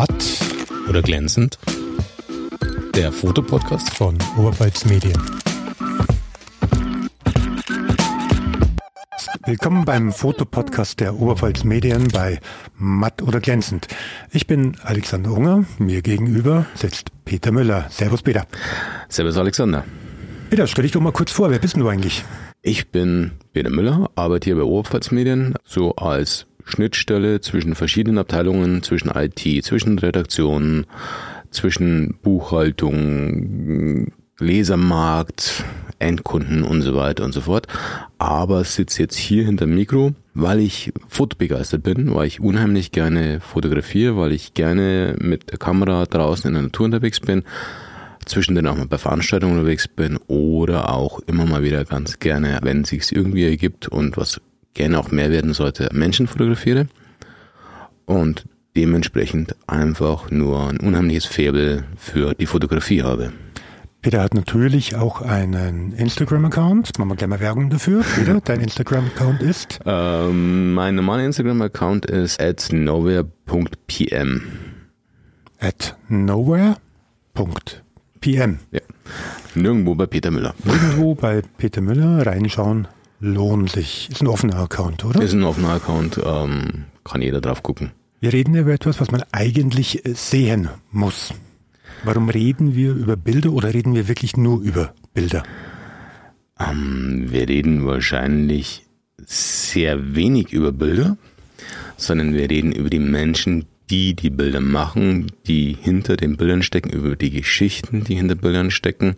Matt oder glänzend. Der Fotopodcast von Oberpfalz Medien. Willkommen beim Fotopodcast der Oberpfalz Medien bei Matt oder glänzend. Ich bin Alexander Unger, mir gegenüber sitzt Peter Müller. Servus Peter. Servus Alexander. Peter, stell dich doch mal kurz vor, wer bist du eigentlich? Ich bin Peter Müller, arbeite hier bei Oberpfalz Medien, so als Schnittstelle zwischen verschiedenen Abteilungen, zwischen IT, zwischen Redaktionen, zwischen Buchhaltung, Lesermarkt, Endkunden und so weiter und so fort. Aber sitze jetzt hier hinter dem Mikro, weil ich fotobegeistert bin, weil ich unheimlich gerne fotografiere, weil ich gerne mit der Kamera draußen in der Natur unterwegs bin, zwischendrin auch mal bei Veranstaltungen unterwegs bin oder auch immer mal wieder ganz gerne, wenn es sich irgendwie ergibt und was gerne auch mehr werden sollte, Menschen fotografiere und dementsprechend einfach nur ein unheimliches Faible für die Fotografie habe. Peter hat natürlich auch einen Instagram-Account. Machen wir gleich mal Werbung dafür. Peter, dein Instagram-Account ist? Ähm, mein normaler Instagram-Account ist at nowhere.pm. At nowhere.pm. Ja. Nirgendwo bei Peter Müller. Nirgendwo bei Peter Müller reinschauen lohnt sich. Ist ein offener Account, oder? Ist ein offener Account, ähm, kann jeder drauf gucken. Wir reden über etwas, was man eigentlich sehen muss. Warum reden wir über Bilder oder reden wir wirklich nur über Bilder? Ähm, wir reden wahrscheinlich sehr wenig über Bilder, sondern wir reden über die Menschen, die die Bilder machen, die hinter den Bildern stecken, über die Geschichten, die hinter Bildern stecken,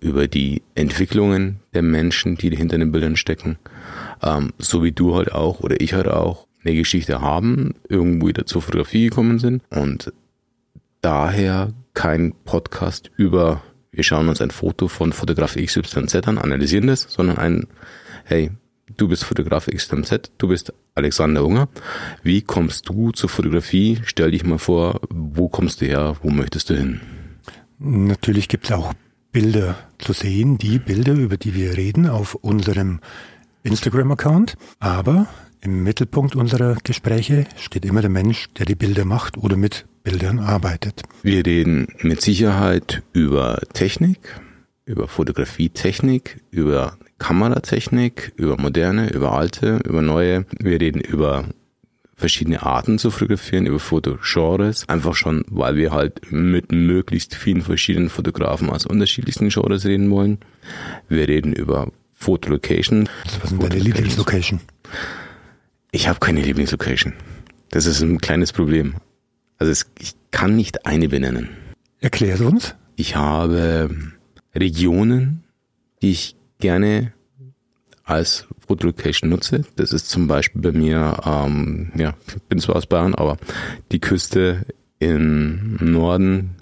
über die Entwicklungen der Menschen, die hinter den Bildern stecken. Ähm, so wie du halt auch oder ich halt auch eine Geschichte haben, irgendwo wieder zur Fotografie gekommen sind und daher kein Podcast über, wir schauen uns ein Foto von Fotograf XYZ an, analysieren das, sondern ein, hey, du bist Fotograf XYZ, du bist Alexander Unger. Wie kommst du zur Fotografie? Stell dich mal vor, wo kommst du her, wo möchtest du hin? Natürlich gibt es auch Bilder zu sehen, die Bilder, über die wir reden, auf unserem Instagram-Account. Aber im Mittelpunkt unserer Gespräche steht immer der Mensch, der die Bilder macht oder mit Bildern arbeitet. Wir reden mit Sicherheit über Technik, über Fotografietechnik, über Kameratechnik, über moderne, über alte, über neue. Wir reden über verschiedene Arten zu fotografieren, über Fotogenres. Einfach schon, weil wir halt mit möglichst vielen verschiedenen Fotografen aus unterschiedlichsten Genres reden wollen. Wir reden über Fotolocation. Was ist deine Lieblingslocation? Ich habe keine Lieblingslocation. Das ist ein kleines Problem. Also es, ich kann nicht eine benennen. Erklär uns. Ich habe Regionen, die ich gerne als Fotolocation nutze. Das ist zum Beispiel bei mir, ähm, ja, ich bin zwar aus Bayern, aber die Küste im Norden,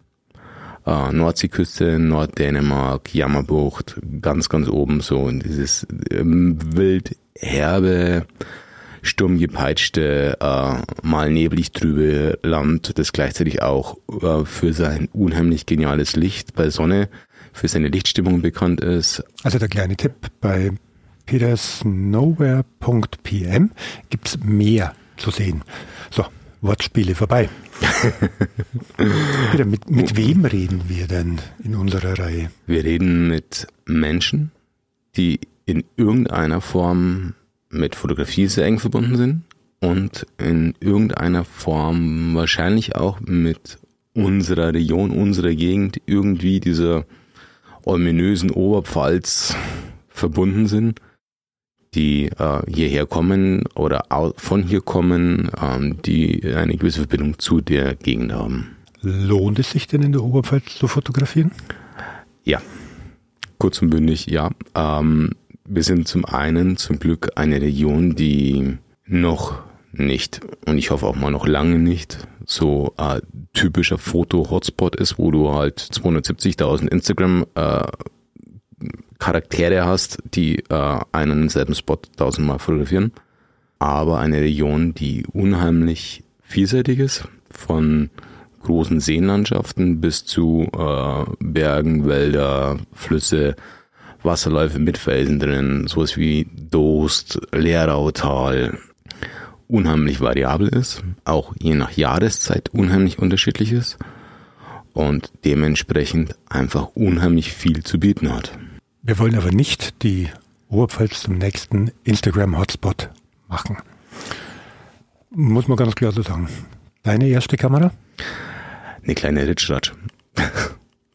äh, Nordseeküste, Norddänemark, Jammerbucht, ganz, ganz oben so in dieses ähm, wild herbe, sturmgepeitschte, äh, mal neblig trübe Land, das gleichzeitig auch äh, für sein unheimlich geniales Licht bei Sonne, für seine Lichtstimmung bekannt ist. Also der kleine Tipp, bei petersnowhere.pm gibt's mehr zu sehen. So, Wortspiele vorbei. Peter, mit, mit wem reden wir denn in unserer Reihe? Wir reden mit Menschen, die in irgendeiner Form mit Fotografie sehr eng verbunden sind und in irgendeiner Form wahrscheinlich auch mit unserer Region, unserer Gegend irgendwie dieser ominösen Oberpfalz verbunden sind, die äh, hierher kommen oder von hier kommen, ähm, die eine gewisse Verbindung zu der Gegend haben. Lohnt es sich denn in der Oberpfalz zu fotografieren? Ja, kurz und bündig, ja. Ähm, wir sind zum einen zum Glück eine Region, die noch nicht, und ich hoffe auch mal noch lange nicht, so ein typischer Foto-Hotspot ist, wo du halt 270.000 Instagram äh, Charaktere hast, die äh, einen denselben Spot tausendmal fotografieren. Aber eine Region, die unheimlich vielseitig ist, von großen Seenlandschaften bis zu äh, Bergen, Wälder, Flüsse, Wasserläufe mit Felsen drin, sowas wie Dost, Leerautal unheimlich variabel ist, auch je nach Jahreszeit unheimlich unterschiedlich ist und dementsprechend einfach unheimlich viel zu bieten hat. Wir wollen aber nicht die Oberpfalz zum nächsten Instagram-Hotspot machen. Muss man ganz klar so sagen. Deine erste Kamera? Eine kleine Ritschratsch.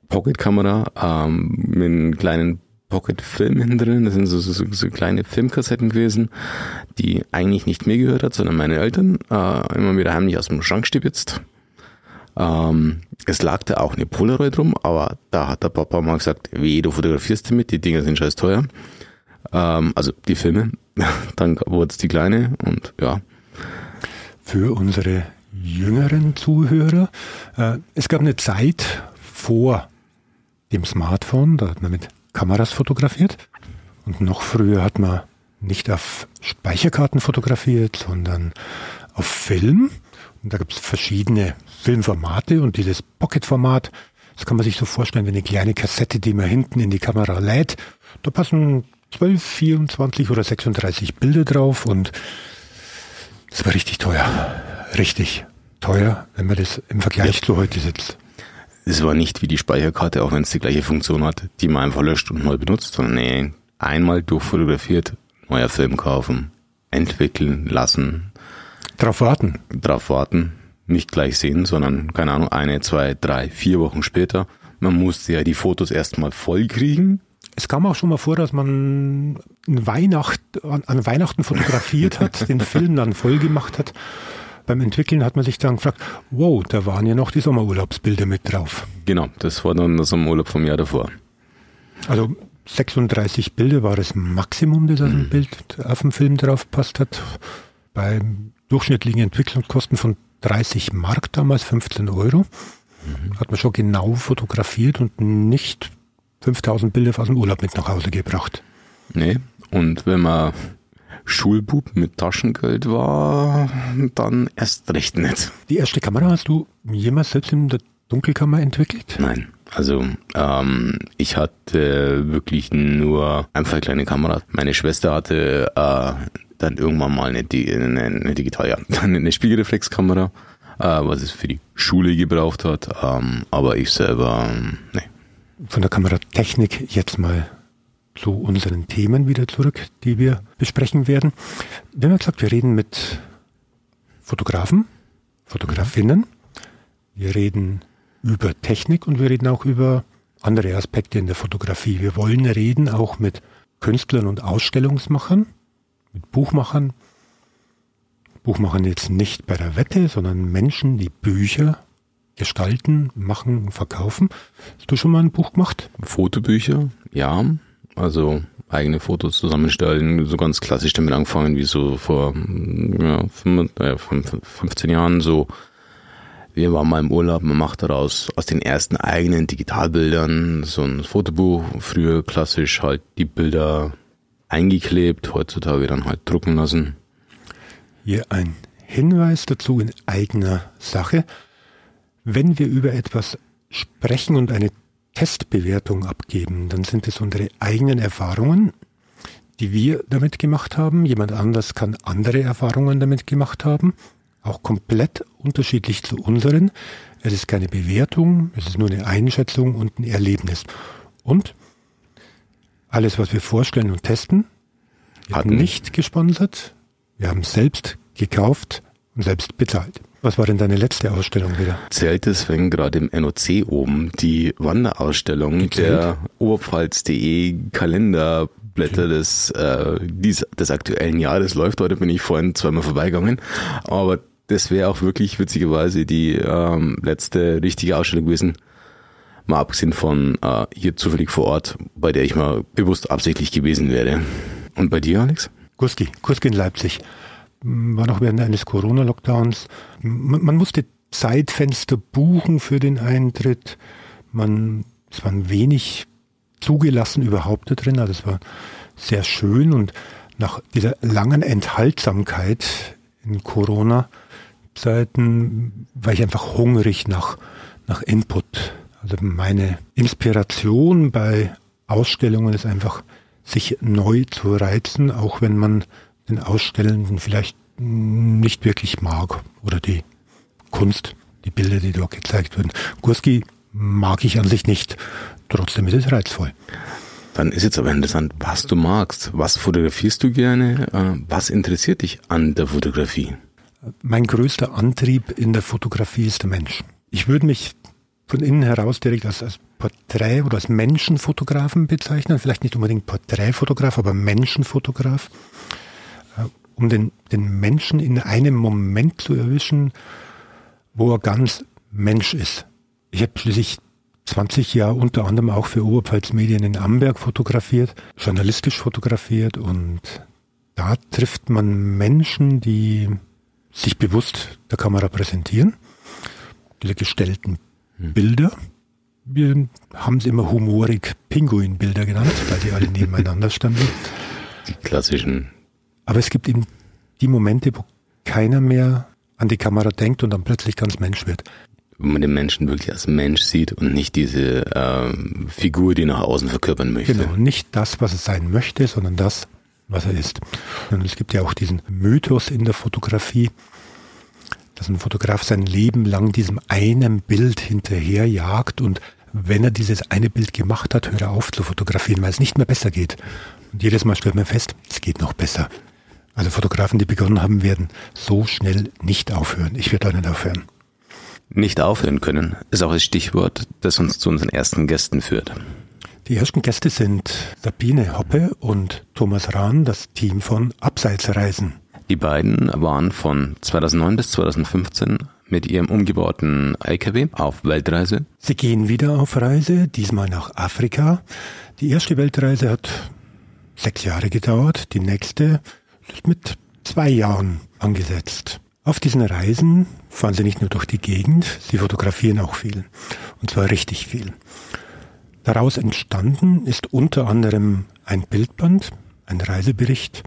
Pocket-Kamera ähm, mit einem kleinen Pocket-Film hinten drin. Das sind so, so, so kleine Filmkassetten gewesen, die eigentlich nicht mir gehört hat, sondern meine Eltern äh, immer wieder heimlich aus dem Schrank stibitzt. Ähm, es lag da auch eine Polaroid rum, aber da hat der Papa mal gesagt, wie du fotografierst damit, die Dinger sind scheiß teuer. Ähm, also die Filme. Dann wurde es die kleine und ja. Für unsere jüngeren Zuhörer, äh, es gab eine Zeit vor dem Smartphone, da hat man mit Kameras fotografiert. Und noch früher hat man nicht auf Speicherkarten fotografiert, sondern auf Film. Und da gibt es verschiedene Filmformate und dieses Pocket-Format, das kann man sich so vorstellen wie eine kleine Kassette, die man hinten in die Kamera lädt. Da passen 12, 24 oder 36 Bilder drauf und das war richtig teuer. Richtig teuer, wenn man das im Vergleich ja. zu heute sitzt. Es war nicht wie die Speicherkarte, auch wenn es die gleiche Funktion hat, die man einfach löscht und neu benutzt, sondern nee, einmal durchfotografiert, neuer Film kaufen, entwickeln lassen. Drauf warten. Drauf warten. Nicht gleich sehen, sondern, keine Ahnung, eine, zwei, drei, vier Wochen später. Man musste ja die Fotos erstmal voll kriegen. Es kam auch schon mal vor, dass man Weihnacht, an Weihnachten fotografiert hat, den Film dann voll gemacht hat beim Entwickeln hat man sich dann gefragt, wow, da waren ja noch die Sommerurlaubsbilder mit drauf. Genau, das war dann der Sommerurlaub vom Jahr davor. Also 36 Bilder war das Maximum, das auf dem mhm. Bild auf dem Film drauf passt hat. Bei durchschnittlichen Entwicklungskosten von 30 Mark damals, 15 Euro, mhm. hat man schon genau fotografiert und nicht 5000 Bilder aus dem Urlaub mit nach Hause gebracht. Nee, und wenn man Schulbub mit Taschengeld war, dann erst recht nicht. Die erste Kamera hast du jemals selbst in der Dunkelkammer entwickelt? Nein. Also ähm, ich hatte wirklich nur einfach eine kleine Kamera. Meine Schwester hatte äh, dann irgendwann mal eine, eine, eine digital, ja, eine Spiegelreflexkamera, äh, was es für die Schule gebraucht hat. Ähm, aber ich selber, ähm, nee. Von der Kameratechnik jetzt mal zu unseren Themen wieder zurück, die wir besprechen werden. Wir haben gesagt, wir reden mit Fotografen, Fotografinnen. Wir reden über Technik und wir reden auch über andere Aspekte in der Fotografie. Wir wollen reden auch mit Künstlern und Ausstellungsmachern, mit Buchmachern. Buchmachern jetzt nicht bei der Wette, sondern Menschen, die Bücher gestalten, machen, verkaufen. Hast du schon mal ein Buch gemacht? Fotobücher, ja. Also eigene Fotos zusammenstellen, so ganz klassisch damit angefangen, wie so vor ja, 15 Jahren so. Wir waren mal im Urlaub, man macht daraus aus den ersten eigenen Digitalbildern so ein Fotobuch, früher klassisch halt die Bilder eingeklebt, heutzutage dann halt drucken lassen. Hier ein Hinweis dazu in eigener Sache. Wenn wir über etwas sprechen und eine Testbewertung abgeben, dann sind es unsere eigenen Erfahrungen, die wir damit gemacht haben. Jemand anders kann andere Erfahrungen damit gemacht haben, auch komplett unterschiedlich zu unseren. Es ist keine Bewertung, es ist nur eine Einschätzung und ein Erlebnis. Und alles, was wir vorstellen und testen, wird nicht gesponsert. Wir haben selbst gekauft und selbst bezahlt. Was war denn deine letzte Ausstellung wieder? Zählt es, wenn gerade im NOC oben die Wanderausstellung Gezählt? der Oberpfalz.de Kalenderblätter okay. des, äh, dies, des aktuellen Jahres läuft. Heute bin ich vorhin zweimal vorbeigegangen. Aber das wäre auch wirklich witzigerweise die ähm, letzte richtige Ausstellung gewesen. Mal abgesehen von äh, hier zufällig vor Ort, bei der ich mal bewusst absichtlich gewesen wäre. Und bei dir, Alex? Kurski, Kurski in Leipzig war noch während eines Corona-Lockdowns. Man, man, musste Zeitfenster buchen für den Eintritt. Man, es waren wenig zugelassen überhaupt da drin. Also es war sehr schön und nach dieser langen Enthaltsamkeit in Corona-Zeiten war ich einfach hungrig nach, nach Input. Also meine Inspiration bei Ausstellungen ist einfach, sich neu zu reizen, auch wenn man den Ausstellenden vielleicht nicht wirklich mag oder die Kunst, die Bilder, die dort gezeigt werden. Gurski mag ich an sich nicht. Trotzdem ist es reizvoll. Dann ist jetzt aber interessant, was du magst. Was fotografierst du gerne? Äh, was interessiert dich an der Fotografie? Mein größter Antrieb in der Fotografie ist der Mensch. Ich würde mich von innen heraus direkt als, als Porträt- oder als Menschenfotografen bezeichnen. Vielleicht nicht unbedingt Porträtfotograf, aber Menschenfotograf. Äh, um den, den Menschen in einem Moment zu erwischen, wo er ganz Mensch ist. Ich habe schließlich 20 Jahre unter anderem auch für Oberpfalz Medien in Amberg fotografiert, journalistisch fotografiert und da trifft man Menschen, die sich bewusst der Kamera präsentieren, diese gestellten. Bilder. Wir haben es immer humorig Pinguinbilder genannt, weil die alle nebeneinander standen. Die klassischen. Aber es gibt eben die Momente, wo keiner mehr an die Kamera denkt und dann plötzlich ganz Mensch wird wo man den Menschen wirklich als Mensch sieht und nicht diese ähm, Figur, die nach außen verkörpern möchte. Genau, nicht das, was es sein möchte, sondern das, was er ist. Und es gibt ja auch diesen Mythos in der Fotografie, dass ein Fotograf sein Leben lang diesem einen Bild hinterherjagt und wenn er dieses eine Bild gemacht hat, hört er auf zu fotografieren, weil es nicht mehr besser geht. Und jedes Mal stellt man fest, es geht noch besser. Also Fotografen, die begonnen haben, werden so schnell nicht aufhören. Ich werde auch nicht aufhören. Nicht aufhören können ist auch das Stichwort, das uns zu unseren ersten Gästen führt. Die ersten Gäste sind Sabine Hoppe und Thomas Rahn, das Team von Abseitsreisen. Die beiden waren von 2009 bis 2015 mit ihrem umgebauten LKW auf Weltreise. Sie gehen wieder auf Reise, diesmal nach Afrika. Die erste Weltreise hat sechs Jahre gedauert, die nächste ist mit zwei Jahren angesetzt. Auf diesen Reisen fahren sie nicht nur durch die Gegend, sie fotografieren auch viel. Und zwar richtig viel. Daraus entstanden ist unter anderem ein Bildband, ein Reisebericht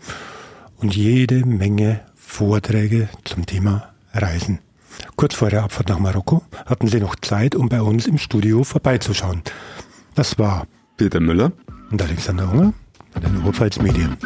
und jede Menge Vorträge zum Thema Reisen. Kurz vor der Abfahrt nach Marokko hatten sie noch Zeit, um bei uns im Studio vorbeizuschauen. Das war Peter Müller und Alexander Unger von den Oberpfalz Medien.